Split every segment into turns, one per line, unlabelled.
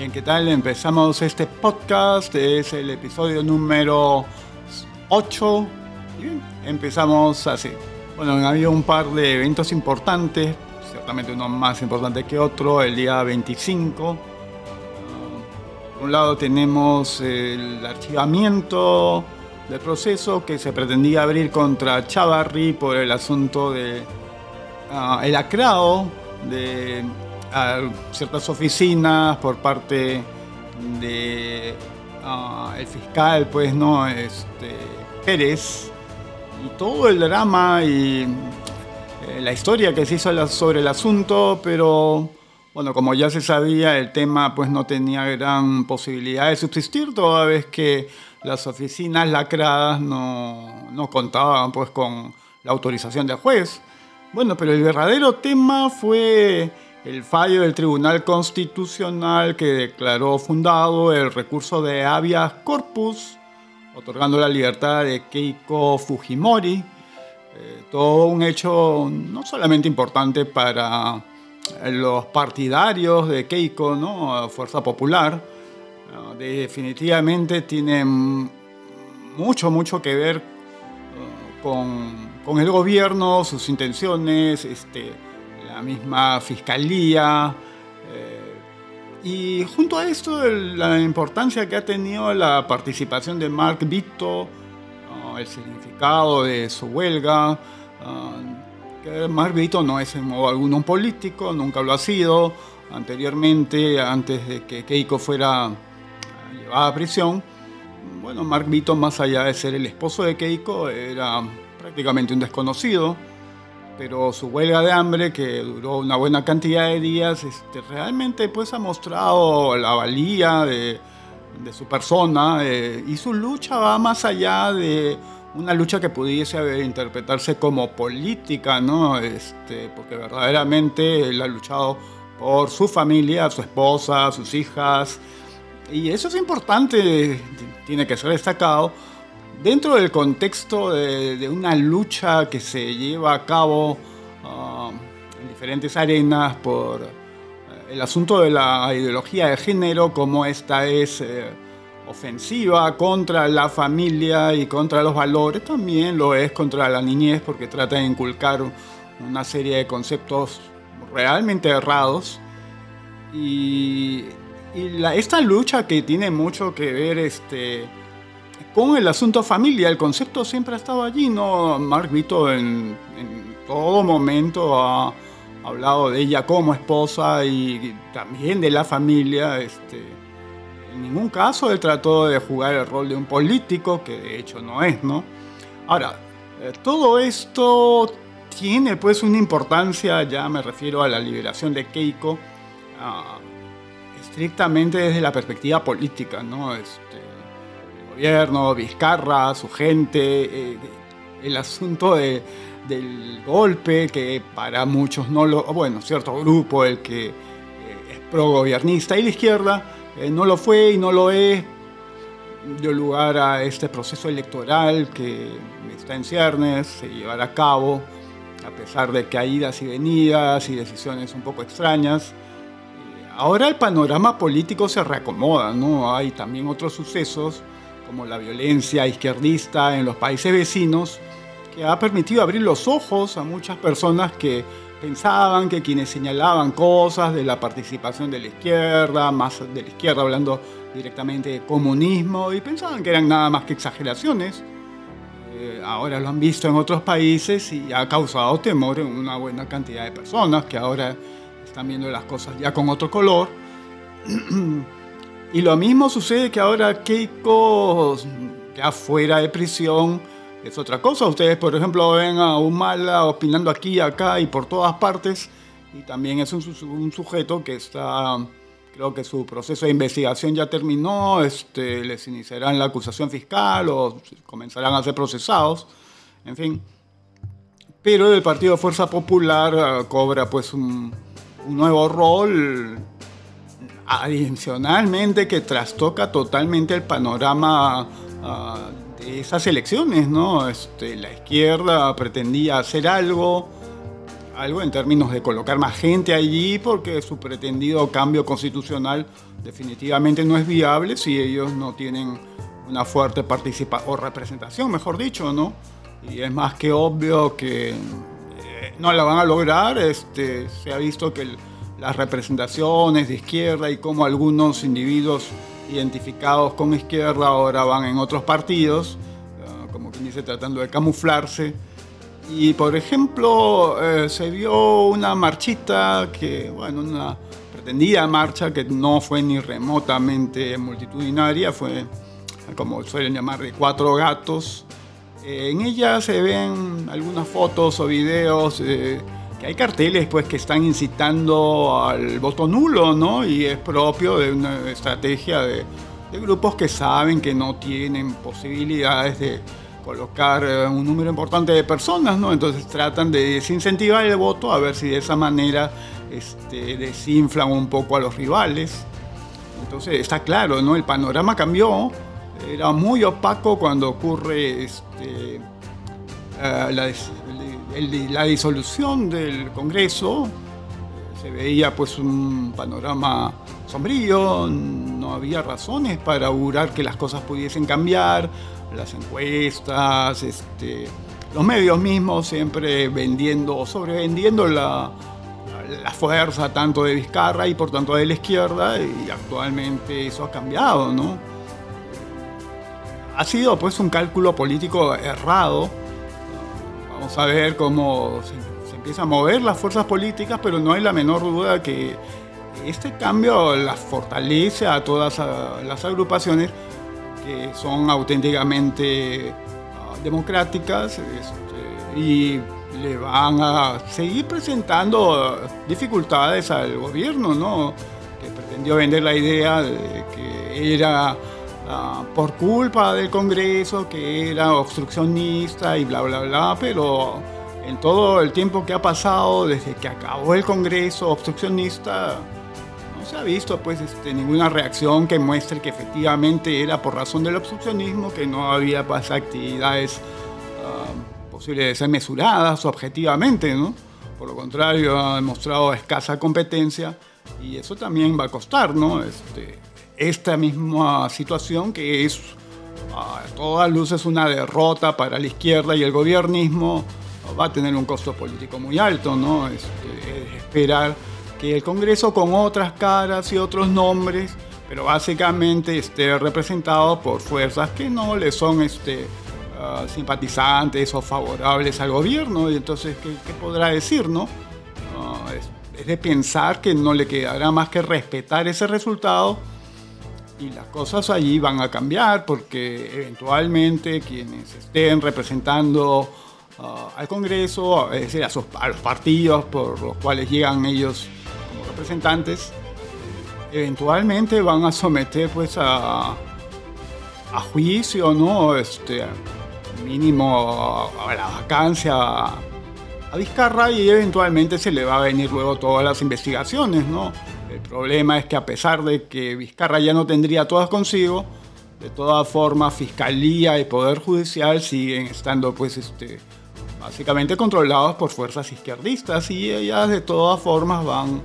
Bien, ¿qué tal? Empezamos este podcast, es el episodio número 8. Y bien, empezamos así. Bueno, ha habido un par de eventos importantes, ciertamente uno más importante que otro, el día 25. Ah, por un lado tenemos el archivamiento del proceso que se pretendía abrir contra Chavarri por el asunto de uh, el acrado de ciertas oficinas por parte de uh, el fiscal, pues, ¿no? Este, Pérez, y todo el drama y eh, la historia que se hizo sobre el asunto, pero bueno, como ya se sabía, el tema pues no tenía gran posibilidad de subsistir, toda vez que las oficinas lacradas no, no contaban pues con la autorización del juez. Bueno, pero el verdadero tema fue el fallo del Tribunal Constitucional que declaró fundado el recurso de habeas corpus, otorgando la libertad de Keiko Fujimori. Eh, todo un hecho no solamente importante para los partidarios de Keiko, ¿no? Fuerza Popular, definitivamente tiene mucho, mucho que ver uh, con, con, el gobierno, sus intenciones, este, misma fiscalía. Eh, y junto a esto, la importancia que ha tenido la participación de Mark Vito, uh, el significado de su huelga. Que Mark Vito no es alguno un político, nunca lo ha sido. Anteriormente, antes de que Keiko fuera llevada a prisión, bueno, Mark Vito, más allá de ser el esposo de Keiko, era prácticamente un desconocido pero su huelga de hambre, que duró una buena cantidad de días, este, realmente pues ha mostrado la valía de, su persona eh, y su lucha va más allá de una lucha que pudiese interpretarse como política, ¿no? Este, porque verdaderamente él ha luchado por su familia, su esposa, sus hijas, y eso es importante, tiene que ser destacado, dentro del contexto de, una lucha que se lleva a cabo um, en diferentes arenas por eh, el asunto de la ideología de género, como esta es eh, ofensiva contra la familia y contra los valores, también lo es contra la niñez porque trata de inculcar una serie de conceptos realmente errados. Y, esta lucha que tiene mucho que ver este, con el asunto familia, el concepto siempre ha estado allí, ¿no? Mark Vito en, todo momento ha hablado de ella como esposa y también de la familia. Este, en ningún caso él trató de jugar el rol de un político, que de hecho no es, ¿no? Ahora, eh, todo esto tiene pues una importancia, ya me refiero a la liberación de Keiko, ah, estrictamente desde la perspectiva política, ¿no? Este, gobierno, Vizcarra, su gente, eh, el asunto del golpe, que para muchos no lo, bueno, cierto grupo, el que eh, es pro-gobernista y la izquierda, eh, no lo fue y no lo es, dio lugar a este proceso electoral que está en ciernes, se llevará a cabo, a pesar de que hay idas y venidas y decisiones un poco extrañas. Ahora el panorama político se reacomoda, ¿no? Hay también otros sucesos como la violencia izquierdista en los países vecinos, que ha permitido abrir los ojos a muchas personas que pensaban que quienes señalaban cosas de la participación de la izquierda, más de la izquierda hablando directamente de comunismo, y pensaban que eran nada más que exageraciones, eh, ahora lo han visto en otros países y ha causado temor en una buena cantidad de personas que ahora están viendo las cosas ya con otro color. Y lo mismo sucede que ahora Keiko, ya fuera de prisión, es otra cosa. Ustedes, por ejemplo, ven a Humala opinando aquí, acá y por todas partes. Y también es un, sujeto que está, creo que su proceso de investigación ya terminó, este, les iniciarán la acusación fiscal o comenzarán a ser procesados, en fin. Pero el Partido Fuerza Popular ah, cobra pues un nuevo rol adicionalmente que trastoca totalmente el panorama ah, de esas elecciones, ¿no? Este, la izquierda pretendía hacer algo, algo en términos de colocar más gente allí, porque su pretendido cambio constitucional definitivamente no es viable si ellos no tienen una fuerte participación o representación, mejor dicho, ¿no? Y es más que obvio que eh, no la van a lograr. Este, se ha visto que las representaciones de izquierda y cómo algunos individuos identificados con izquierda ahora van en otros partidos, uh, como quien dice, tratando de camuflarse. Y por ejemplo, eh, se vio una marchita que, bueno, una pretendida marcha que no fue ni remotamente multitudinaria, fue como suelen llamar de cuatro gatos. Eh, en ella se ven algunas fotos o videos eh, que hay carteles pues que están incitando al voto nulo, ¿no? Y es propio de una estrategia de, grupos que saben que no tienen posibilidades de colocar eh, un número importante de personas, ¿no? Entonces tratan de desincentivar el voto a ver si de esa manera este, desinflan un poco a los rivales. Entonces está claro, ¿no? El panorama cambió. Era muy opaco cuando ocurre este, eh, la, la disolución del Congreso, se veía pues un panorama sombrío, no había razones para augurar que las cosas pudiesen cambiar, las encuestas, este, los medios mismos siempre vendiendo o sobrevendiendo la, la fuerza tanto de Vizcarra y por tanto de la izquierda y actualmente eso ha cambiado, ¿no? Ha sido pues un cálculo político errado Vamos a ver cómo se, empiezan a mover las fuerzas políticas, pero no hay la menor duda que este cambio las fortalece a todas las agrupaciones que son auténticamente ah, democráticas este, y le van a seguir presentando dificultades al gobierno, ¿no? que pretendió vender la idea de que era Ah, por culpa del Congreso, que era obstruccionista y bla, bla, bla, pero en todo el tiempo que ha pasado desde que acabó el Congreso obstruccionista, no se ha visto pues este, ninguna reacción que muestre que efectivamente era por razón del obstruccionismo, que no había pues, actividades uh, posibles de ser mesuradas objetivamente, ¿no? Por lo contrario, ha demostrado escasa competencia y eso también va a costar. Este, esta misma situación que es a todas luces una derrota para la izquierda y el gobiernismo va a tener un costo político muy alto, ¿no? Es, esperar que el Congreso con otras caras y otros nombres, pero básicamente esté representado por fuerzas que no le son este, ah, simpatizantes o favorables al gobierno, y entonces, ¿qué, podrá decir, no? Ah, es de pensar que no le quedará más que respetar ese resultado y las cosas allí van a cambiar porque eventualmente quienes estén representando uh, al Congreso, es decir, a, los partidos por los cuales llegan ellos como representantes, eventualmente van a someter pues a, a juicio, ¿no? Este, mínimo a la vacancia a Vizcarra y eventualmente se le va a venir luego todas las investigaciones, ¿no? Problema es que a pesar de que Vizcarra ya no tendría todas consigo, de todas formas Fiscalía y Poder Judicial siguen estando pues este, básicamente controlados por fuerzas izquierdistas y ellas de todas formas van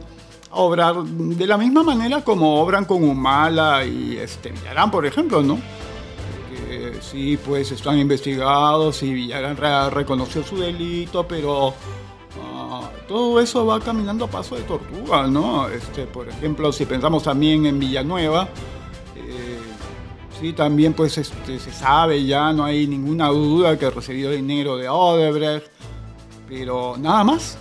a obrar de la misma manera como obran con Humala y este, Villarán, por ejemplo, ¿no? Sí, pues están investigados y Villarán reconoció su delito, pero todo eso va caminando a paso de tortuga, ¿no? Este, por ejemplo, si pensamos también en Villanueva, eh, sí, también pues este, se sabe ya, no hay ninguna duda que recibió dinero de Odebrecht, pero nada más.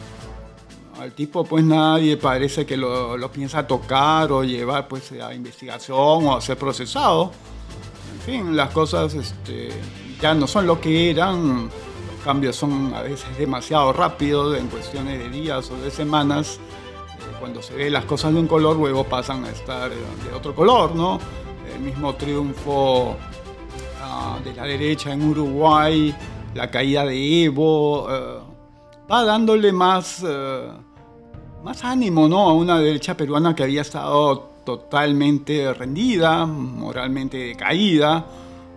Al tipo pues nadie parece que lo, lo piensa tocar o llevar pues a investigación o a ser procesado. En fin, las cosas este, ya no son lo que eran cambios son a veces demasiado rápidos, en cuestiones de días o de semanas. Eh, cuando se ve las cosas de un color, luego pasan a estar de otro color, ¿no? El mismo triunfo ah, de la derecha en Uruguay, la caída de Evo, eh, va dándole más, eh, más ánimo, ¿no? A una derecha peruana que había estado totalmente rendida, moralmente decaída.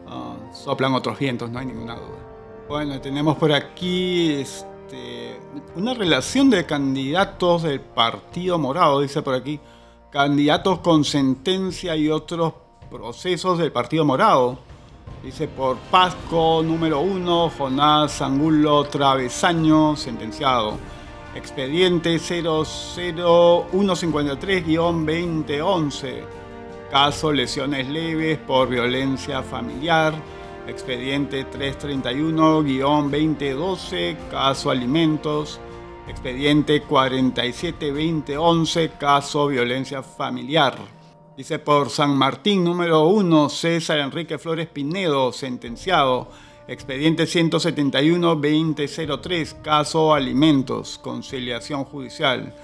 Ah, soplan otros vientos, no hay ninguna duda. Bueno, tenemos por aquí este, una relación de candidatos del Partido Morado, dice por aquí, candidatos con sentencia y otros procesos del Partido Morado. Dice por Pasco número 1, Jonás Angulo Travesaño, sentenciado. Expediente 00153-2011. Caso lesiones leves por violencia familiar. Expediente 331-2012. Caso alimentos. Expediente 47-2011. Caso violencia familiar. Dice por San Martín número 1, César Enrique Flores Pinedo, sentenciado. Expediente 171-2003, caso alimentos, conciliación judicial.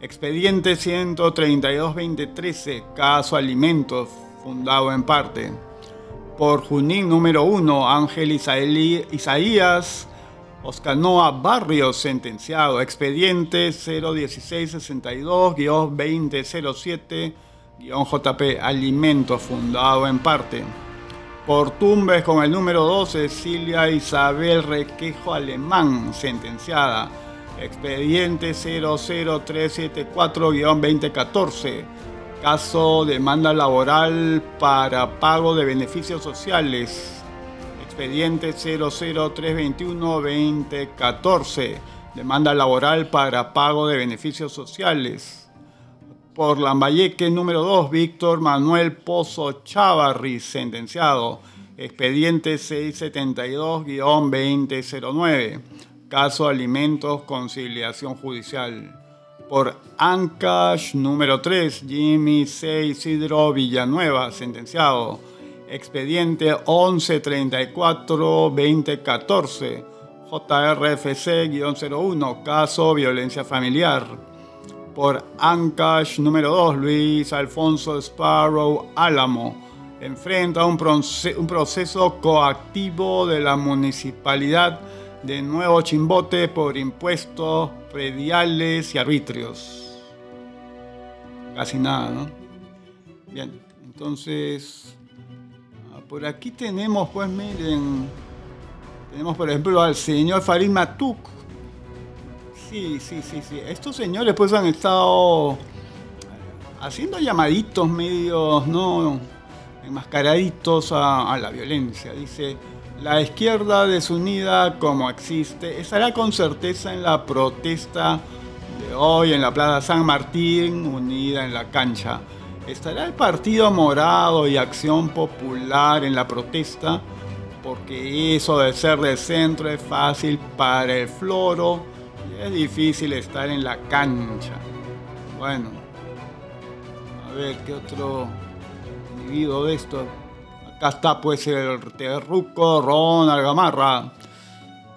Expediente 132-2013, caso alimentos, fundado en parte. Por Junín número 1, Ángel Isaías Oscanoa Barrios, sentenciado. Expediente 01662-2007 JP Alimentos, fundado en parte por Tumbes con el número 12, Cecilia Isabel Requejo Alemán, sentenciada. Expediente 00374-2014. Caso demanda laboral para pago de beneficios sociales. Expediente 00321-2014. Demanda laboral para pago de beneficios sociales por Lambayeque número 2, Víctor Manuel Pozo Chavarri, sentenciado. Expediente 672-2009. Caso Alimentos, conciliación judicial. Por Ancash número 3, Jimmy C. Isidro Villanueva, sentenciado. Expediente 1134-2014. JRFC-01, caso violencia familiar por Ancash número 2, Luis Alfonso Sparrow Álamo. Enfrenta un, un proceso coactivo de la municipalidad de Nuevo Chimbote por impuestos prediales y arbitrios. Casi nada, ¿no? Bien, entonces, ah, por aquí tenemos, pues miren, tenemos por ejemplo al señor Farid Matuk, Sí, sí, sí, sí. Estos señores pues han estado haciendo llamaditos medios, ¿no? Enmascaraditos a, a la violencia. Dice, la izquierda desunida como existe estará con certeza en la protesta de hoy en la Plaza San Martín, unida en la cancha. ¿Estará el Partido Morado y Acción Popular en la protesta? Porque eso de ser de centro es fácil para el floro es difícil estar en la cancha. Bueno, a ver qué otro individuo de esto. Acá está pues el terruco Ronald Gamarra.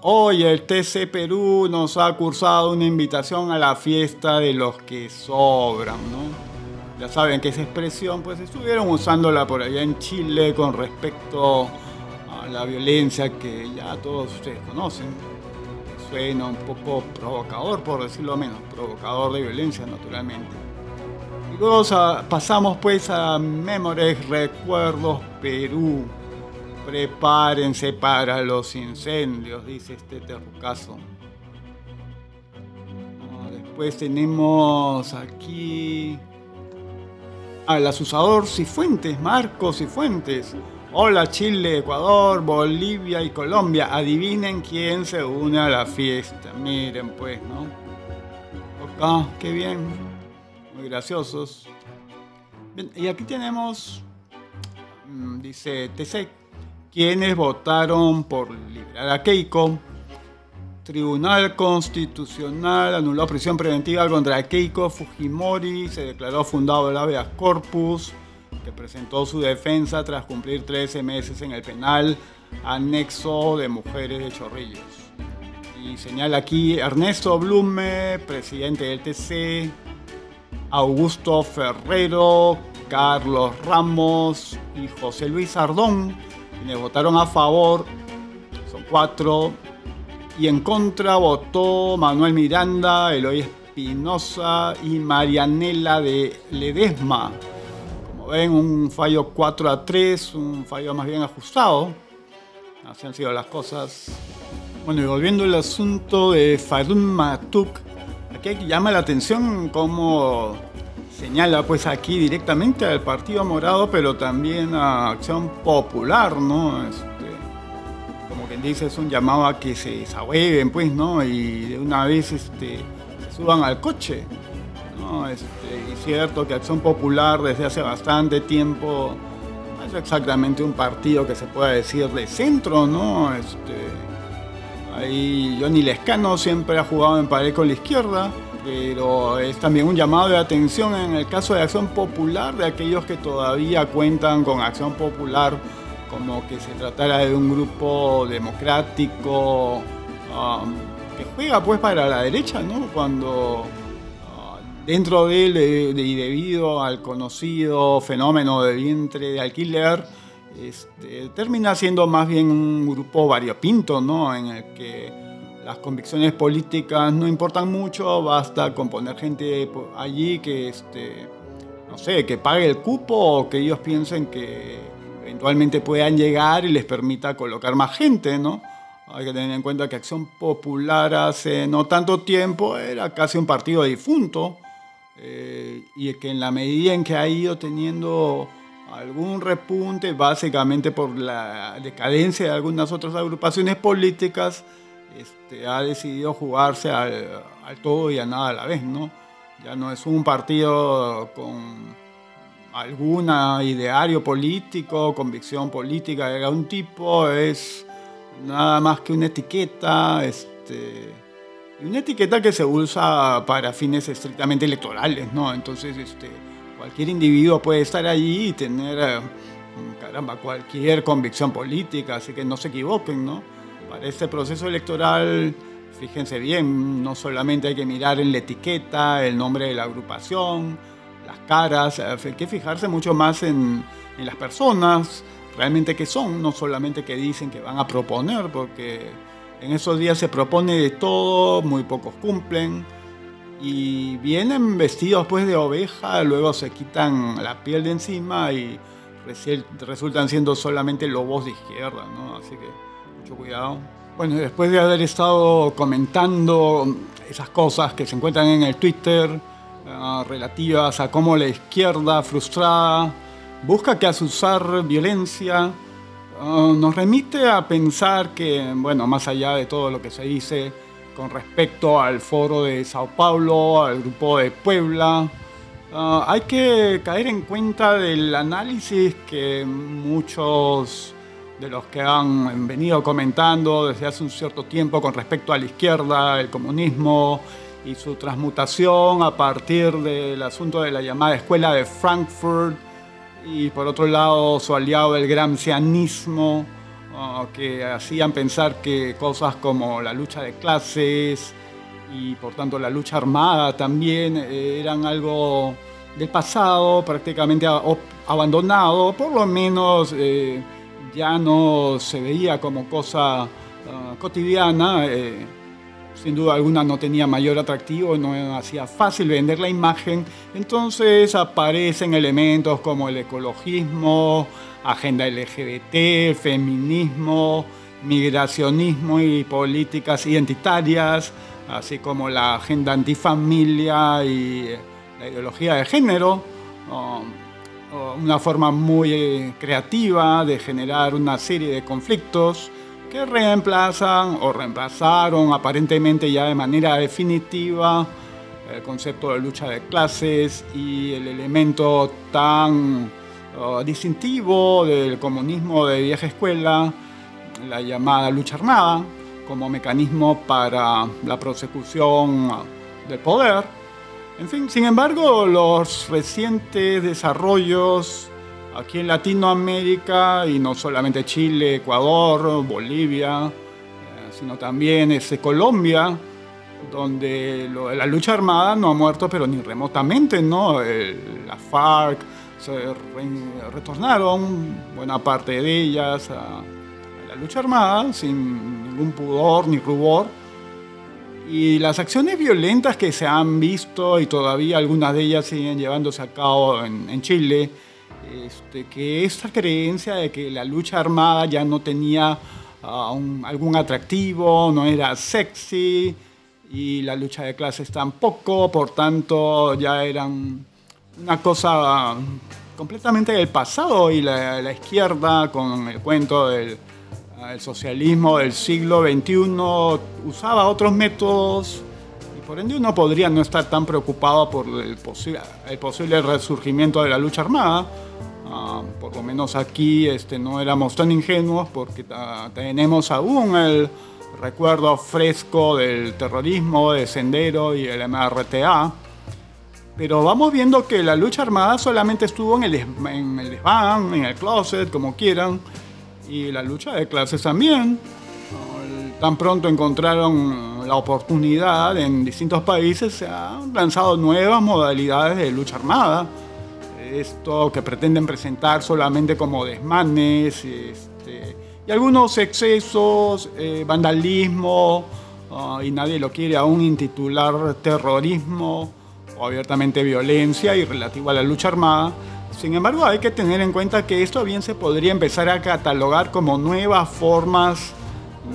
Hoy el TC Perú nos ha cursado una invitación a la fiesta de los que sobran, ¿no? Ya saben que esa expresión pues estuvieron usándola por allá en Chile con respecto a la violencia que ya todos ustedes conocen suena un poco provocador, por decirlo menos, provocador de violencia naturalmente. Luego pasamos pues a Memores Recuerdos Perú. Prepárense para los incendios, dice este terrucazo. Ah, después tenemos aquí al asusador Cifuentes, Marcos Cifuentes. Hola Chile, Ecuador, Bolivia y Colombia. Adivinen quién se une a la fiesta. Miren pues, ¿no? Ah, qué bien. Muy graciosos. y aquí tenemos, mm, dice TC, quienes votaron por liberar a Keiko. Tribunal Constitucional anuló prisión preventiva contra Keiko Fujimori. Se declaró fundado el habeas corpus que presentó su defensa tras cumplir 13 meses en el penal anexo de mujeres de Chorrillos. Y señala aquí Ernesto Blume, presidente del TC, Augusto Ferrero, Carlos Ramos y José Luis Ardón, quienes votaron a favor, son cuatro, y en contra votó Manuel Miranda, Eloy Espinosa y Marianela de Ledesma ven, un fallo 4 a 3, un fallo más bien ajustado. Así han sido las cosas. Bueno, y volviendo al asunto de Farun Matuk, aquí llama la atención cómo señala pues aquí directamente al Partido Morado, pero también a Acción Popular, ¿no? Este, como quien dice, es un llamado a que se desahueven, pues, ¿no? Y de una vez este, suban al coche. ¿no? Este, cierto que Acción Popular desde hace bastante tiempo es exactamente un partido que se pueda decir de centro, ¿no? Este, ahí Johnny Lescano siempre ha jugado en pared con la izquierda, pero es también un llamado de atención en el caso de Acción Popular, de aquellos que todavía cuentan con Acción Popular como que se tratara de un grupo democrático um, que juega pues para la derecha, ¿no? Cuando dentro de él y debido al conocido fenómeno de vientre de alquiler, este, termina siendo más bien un grupo variopinto, ¿no? En el que las convicciones políticas no importan mucho, basta con poner gente allí que, este, no sé, que pague el cupo o que ellos piensen que eventualmente puedan llegar y les permita colocar más gente, ¿no? Hay que tener en cuenta que Acción Popular hace no tanto tiempo era casi un partido difunto, eh, y que en la medida en que ha ido teniendo algún repunte, básicamente por la decadencia de algunas otras agrupaciones políticas, este, ha decidido jugarse al, todo y a nada a la vez, ¿no? Ya no es un partido con alguna ideario político, convicción política de algún tipo, es nada más que una etiqueta, este, una etiqueta que se usa para fines estrictamente electorales, ¿no? Entonces, este, cualquier individuo puede estar allí y tener, eh, caramba, cualquier convicción política, así que no se equivoquen, ¿no? Para este proceso electoral, fíjense bien, no solamente hay que mirar en la etiqueta, el nombre de la agrupación, las caras, eh, hay que fijarse mucho más en, en las personas, realmente que son, no solamente que dicen que van a proponer, porque en esos días se propone de todo, muy pocos cumplen. Y vienen vestidos pues de oveja, luego se quitan la piel de encima y resultan siendo solamente lobos de izquierda, ¿no? Así que mucho cuidado. Bueno, después de haber estado comentando esas cosas que se encuentran en el Twitter ah, relativas a cómo la izquierda frustrada busca que usar violencia Ah, nos remite a pensar que, bueno, más allá de todo lo que se dice con respecto al foro de Sao Paulo, al grupo de Puebla, ah, hay que caer en cuenta del análisis que muchos de los que han venido comentando desde hace un cierto tiempo con respecto a la izquierda, el comunismo y su transmutación a partir del asunto de la llamada Escuela de Frankfurt, y por otro lado su aliado el gramscianismo, que hacían pensar que cosas como la lucha de clases y por tanto la lucha armada también eh, eran algo del pasado, prácticamente abandonado, por lo menos eh, ya no se veía como cosa ah, cotidiana. Eh, sin duda alguna no tenía mayor atractivo, no hacía fácil vender la imagen, entonces aparecen elementos como el ecologismo, agenda LGBT, feminismo, migracionismo y políticas identitarias, así como la agenda antifamilia y la ideología de género, una forma muy creativa de generar una serie de conflictos que reemplazan o reemplazaron aparentemente ya de manera definitiva el concepto de lucha de clases y el elemento tan uh, distintivo del comunismo de vieja escuela, la llamada lucha armada, como mecanismo para la prosecución del poder. En fin, sin embargo, los recientes desarrollos aquí en Latinoamérica y no solamente Chile, Ecuador, Bolivia, eh, sino también este, Colombia, donde la lucha armada no ha muerto, pero ni remotamente, ¿no? la FARC se retornaron, buena parte de ellas, a, la lucha armada, sin ningún pudor ni rubor. Y las acciones violentas que se han visto, y todavía algunas de ellas siguen llevándose a cabo en Chile, este, que esta creencia de que la lucha armada ya no tenía ah, algún atractivo, no era sexy, y la lucha de clases tampoco, por tanto ya eran una cosa completamente del pasado y la, izquierda con el cuento del socialismo del siglo XXI usaba otros métodos por ende uno podría no estar tan preocupado por el, el posible resurgimiento de la lucha armada. Ah, por lo menos aquí este, no éramos tan ingenuos porque tenemos aún el recuerdo fresco del terrorismo, de Sendero y el MRTA pero vamos viendo que la lucha armada solamente estuvo en el, en el desván, en el closet, como quieran, y la lucha de clases también. Tan pronto encontraron la oportunidad en distintos países, se han lanzado nuevas modalidades de lucha armada. Esto que pretenden presentar solamente como desmanes este, y algunos excesos, eh, vandalismo, ah, y nadie lo quiere aún intitular terrorismo abiertamente violencia y relativo a la lucha armada. Sin embargo, hay que tener en cuenta que esto bien se podría empezar a catalogar como nuevas formas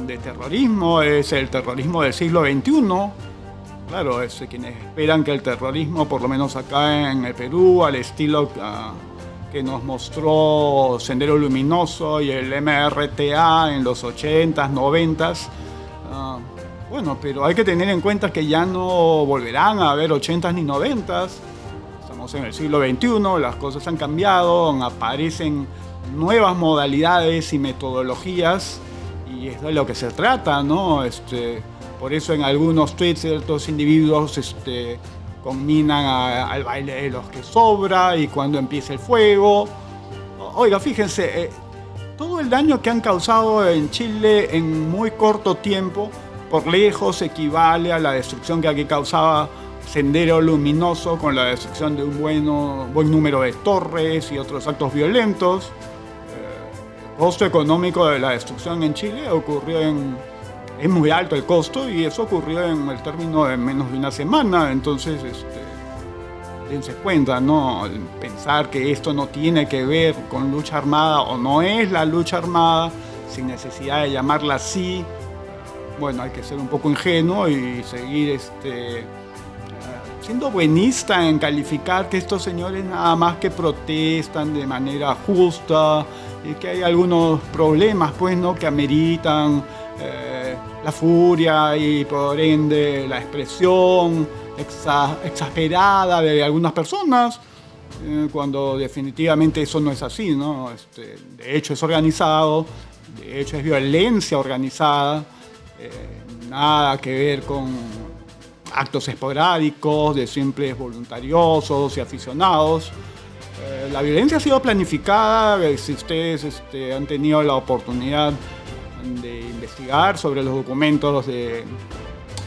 de terrorismo. Es el terrorismo del siglo XXI. Claro, es quienes esperan que el terrorismo, por lo menos acá en el Perú, al estilo ah, que nos mostró Sendero Luminoso y el MRTA en los 80s, 90s, bueno, pero hay que tener en cuenta que ya no volverán a haber 80s ni 90s. Estamos en el siglo XXI, las cosas han cambiado, aparecen nuevas modalidades y metodologías y es de lo que se trata, ¿no? Este, por eso en algunos tweets ciertos individuos este, combinan al baile de los que sobra y cuando empieza el fuego. Oiga, fíjense, eh, todo el daño que han causado en Chile en muy corto tiempo por lejos equivale a la destrucción que aquí causaba Sendero Luminoso con la destrucción de un bueno, buen número de torres y otros actos violentos. Eh, costo económico de la destrucción en Chile ocurrió en... Es muy alto el costo y eso ocurrió en el término de menos de una semana. Entonces, este, dense cuenta, ¿no? Pensar que esto no tiene que ver con lucha armada o no es la lucha armada, sin necesidad de llamarla así, bueno, hay que ser un poco ingenuo y seguir este, siendo buenista en calificar que estos señores nada más que protestan de manera justa y que hay algunos problemas pues, ¿no? que ameritan eh, la furia y por ende la expresión exagerada de algunas personas. Eh, cuando definitivamente eso no es así, ¿no? Este, de hecho es organizado, de hecho es violencia organizada, eh, nada que ver con actos esporádicos de simples voluntariosos y aficionados. Eh, la violencia ha sido planificada, eh, si ustedes este, han tenido la oportunidad de investigar sobre los documentos del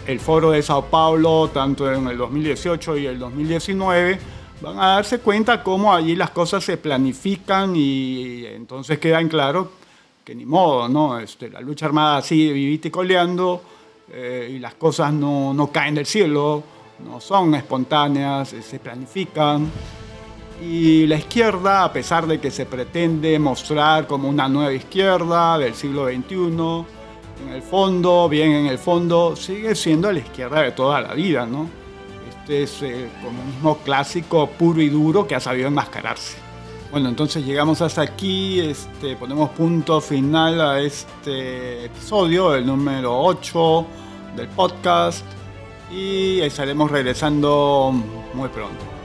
el foro de Sao Paulo, tanto en el 2018 y el 2019, van a darse cuenta cómo allí las cosas se planifican y entonces queda en claro que ni modo, ¿no? Este, la lucha armada sigue vivita y coleando eh, y las cosas no, caen del cielo, no son espontáneas, se planifican. Y la izquierda, a pesar de que se pretende mostrar como una nueva izquierda del siglo XXI, en el fondo, bien en el fondo, sigue siendo la izquierda de toda la vida, ¿no? Este es el comunismo clásico, puro y duro, que ha sabido enmascararse. Bueno, entonces llegamos hasta aquí, este, ponemos punto final a este episodio, el número 8 del podcast, y estaremos regresando muy pronto.